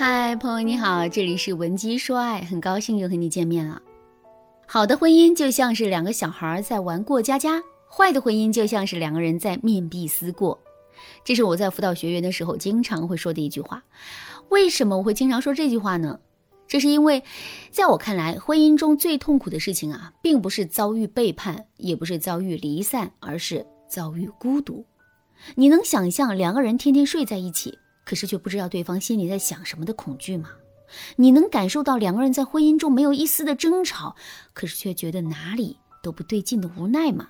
嗨，朋友你好，这里是文姬说爱，很高兴又和你见面了。好的婚姻就像是两个小孩在玩过家家，坏的婚姻就像是两个人在面壁思过。这是我在辅导学员的时候经常会说的一句话。为什么我会经常说这句话呢？这是因为，在我看来，婚姻中最痛苦的事情啊，并不是遭遇背叛，也不是遭遇离散，而是遭遇孤独。你能想象两个人天天睡在一起？可是却不知道对方心里在想什么的恐惧吗？你能感受到两个人在婚姻中没有一丝的争吵，可是却觉得哪里都不对劲的无奈吗？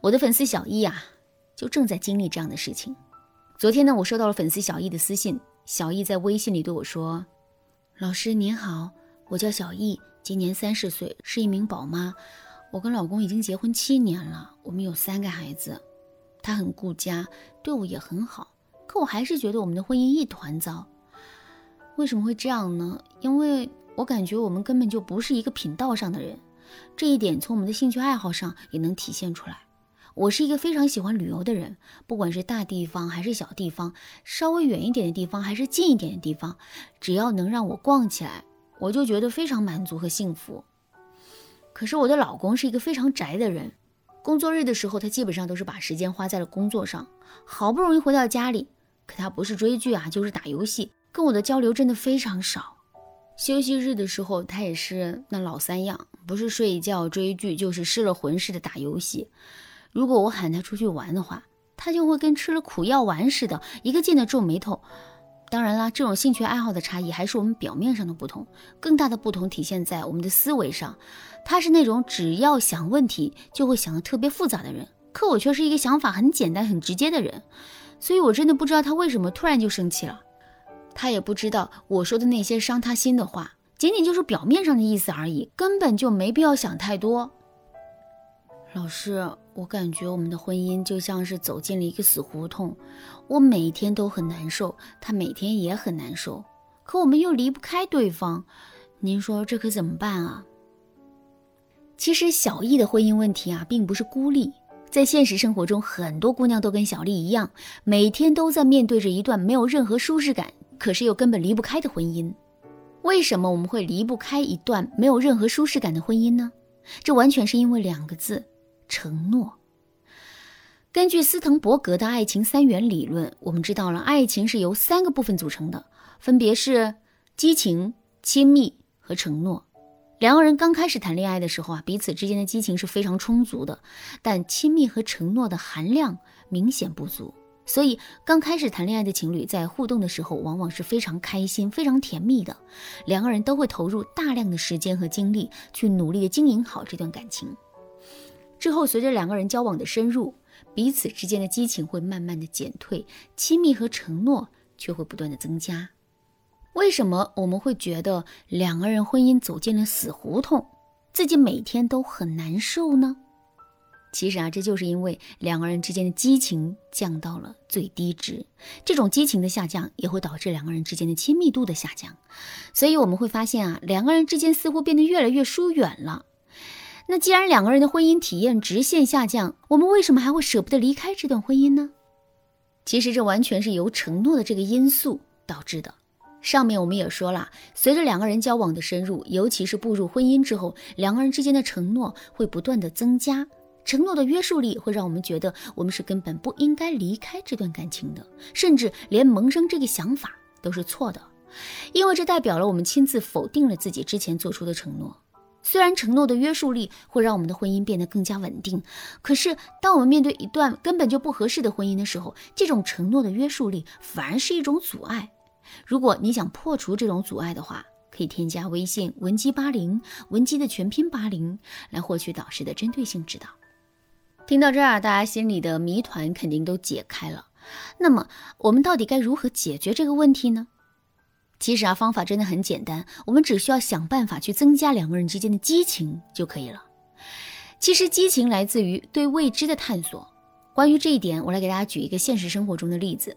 我的粉丝小易啊，就正在经历这样的事情。昨天呢，我收到了粉丝小易的私信，小易在微信里对我说：“老师您好，我叫小易，今年三十岁，是一名宝妈。我跟老公已经结婚七年了，我们有三个孩子。他很顾家，对我也很好。”可我还是觉得我们的婚姻一团糟，为什么会这样呢？因为我感觉我们根本就不是一个频道上的人，这一点从我们的兴趣爱好上也能体现出来。我是一个非常喜欢旅游的人，不管是大地方还是小地方，稍微远一点的地方还是近一点的地方，只要能让我逛起来，我就觉得非常满足和幸福。可是我的老公是一个非常宅的人，工作日的时候他基本上都是把时间花在了工作上，好不容易回到家里。可他不是追剧啊，就是打游戏，跟我的交流真的非常少。休息日的时候，他也是那老三样，不是睡觉追剧，就是失了魂似的打游戏。如果我喊他出去玩的话，他就会跟吃了苦药丸似的，一个劲的皱眉头。当然啦，这种兴趣爱好的差异还是我们表面上的不同，更大的不同体现在我们的思维上。他是那种只要想问题就会想的特别复杂的人，可我却是一个想法很简单、很直接的人。所以，我真的不知道他为什么突然就生气了。他也不知道我说的那些伤他心的话，仅仅就是表面上的意思而已，根本就没必要想太多。老师，我感觉我们的婚姻就像是走进了一个死胡同，我每天都很难受，他每天也很难受，可我们又离不开对方。您说这可怎么办啊？其实，小易的婚姻问题啊，并不是孤立。在现实生活中，很多姑娘都跟小丽一样，每天都在面对着一段没有任何舒适感，可是又根本离不开的婚姻。为什么我们会离不开一段没有任何舒适感的婚姻呢？这完全是因为两个字：承诺。根据斯滕伯格的爱情三元理论，我们知道了爱情是由三个部分组成的，分别是激情、亲密和承诺。两个人刚开始谈恋爱的时候啊，彼此之间的激情是非常充足的，但亲密和承诺的含量明显不足。所以，刚开始谈恋爱的情侣在互动的时候，往往是非常开心、非常甜蜜的。两个人都会投入大量的时间和精力去努力的经营好这段感情。之后，随着两个人交往的深入，彼此之间的激情会慢慢的减退，亲密和承诺却会不断的增加。为什么我们会觉得两个人婚姻走进了死胡同，自己每天都很难受呢？其实啊，这就是因为两个人之间的激情降到了最低值。这种激情的下降也会导致两个人之间的亲密度的下降。所以我们会发现啊，两个人之间似乎变得越来越疏远了。那既然两个人的婚姻体验直线下降，我们为什么还会舍不得离开这段婚姻呢？其实这完全是由承诺的这个因素导致的。上面我们也说了，随着两个人交往的深入，尤其是步入婚姻之后，两个人之间的承诺会不断的增加，承诺的约束力会让我们觉得我们是根本不应该离开这段感情的，甚至连萌生这个想法都是错的，因为这代表了我们亲自否定了自己之前做出的承诺。虽然承诺的约束力会让我们的婚姻变得更加稳定，可是当我们面对一段根本就不合适的婚姻的时候，这种承诺的约束力反而是一种阻碍。如果你想破除这种阻碍的话，可以添加微信文姬八零，文姬的全拼八零，来获取导师的针对性指导。听到这儿，大家心里的谜团肯定都解开了。那么，我们到底该如何解决这个问题呢？其实啊，方法真的很简单，我们只需要想办法去增加两个人之间的激情就可以了。其实，激情来自于对未知的探索。关于这一点，我来给大家举一个现实生活中的例子。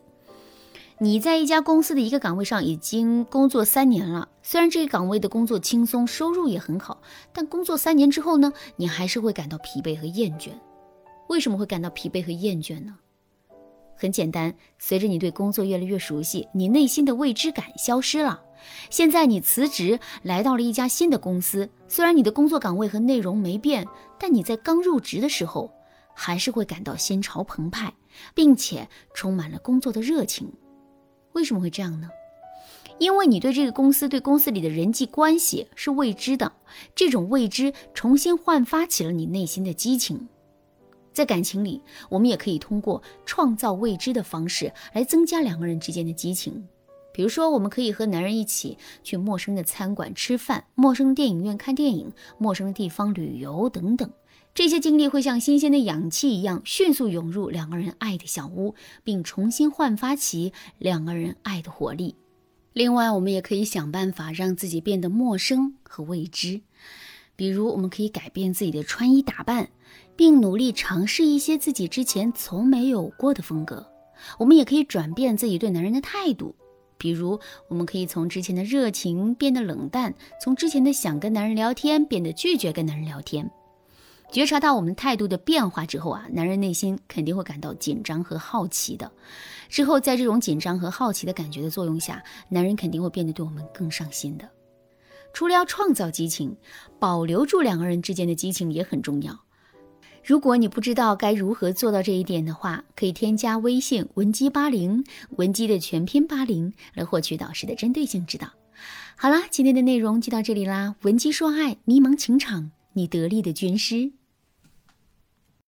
你在一家公司的一个岗位上已经工作三年了，虽然这个岗位的工作轻松，收入也很好，但工作三年之后呢，你还是会感到疲惫和厌倦。为什么会感到疲惫和厌倦呢？很简单，随着你对工作越来越熟悉，你内心的未知感消失了。现在你辞职来到了一家新的公司，虽然你的工作岗位和内容没变，但你在刚入职的时候还是会感到心潮澎湃，并且充满了工作的热情。为什么会这样呢？因为你对这个公司、对公司里的人际关系是未知的，这种未知重新焕发起了你内心的激情。在感情里，我们也可以通过创造未知的方式来增加两个人之间的激情。比如说，我们可以和男人一起去陌生的餐馆吃饭、陌生的电影院看电影、陌生的地方旅游等等。这些经历会像新鲜的氧气一样，迅速涌入两个人爱的小屋，并重新焕发起两个人爱的活力。另外，我们也可以想办法让自己变得陌生和未知。比如，我们可以改变自己的穿衣打扮，并努力尝试一些自己之前从没有过的风格。我们也可以转变自己对男人的态度。比如，我们可以从之前的热情变得冷淡，从之前的想跟男人聊天变得拒绝跟男人聊天。觉察到我们态度的变化之后啊，男人内心肯定会感到紧张和好奇的。之后，在这种紧张和好奇的感觉的作用下，男人肯定会变得对我们更上心的。除了要创造激情，保留住两个人之间的激情也很重要。如果你不知道该如何做到这一点的话，可以添加微信文姬八零，文姬的全拼八零，来获取导师的针对性指导。好啦，今天的内容就到这里啦，文姬说爱，迷茫情场，你得力的军师。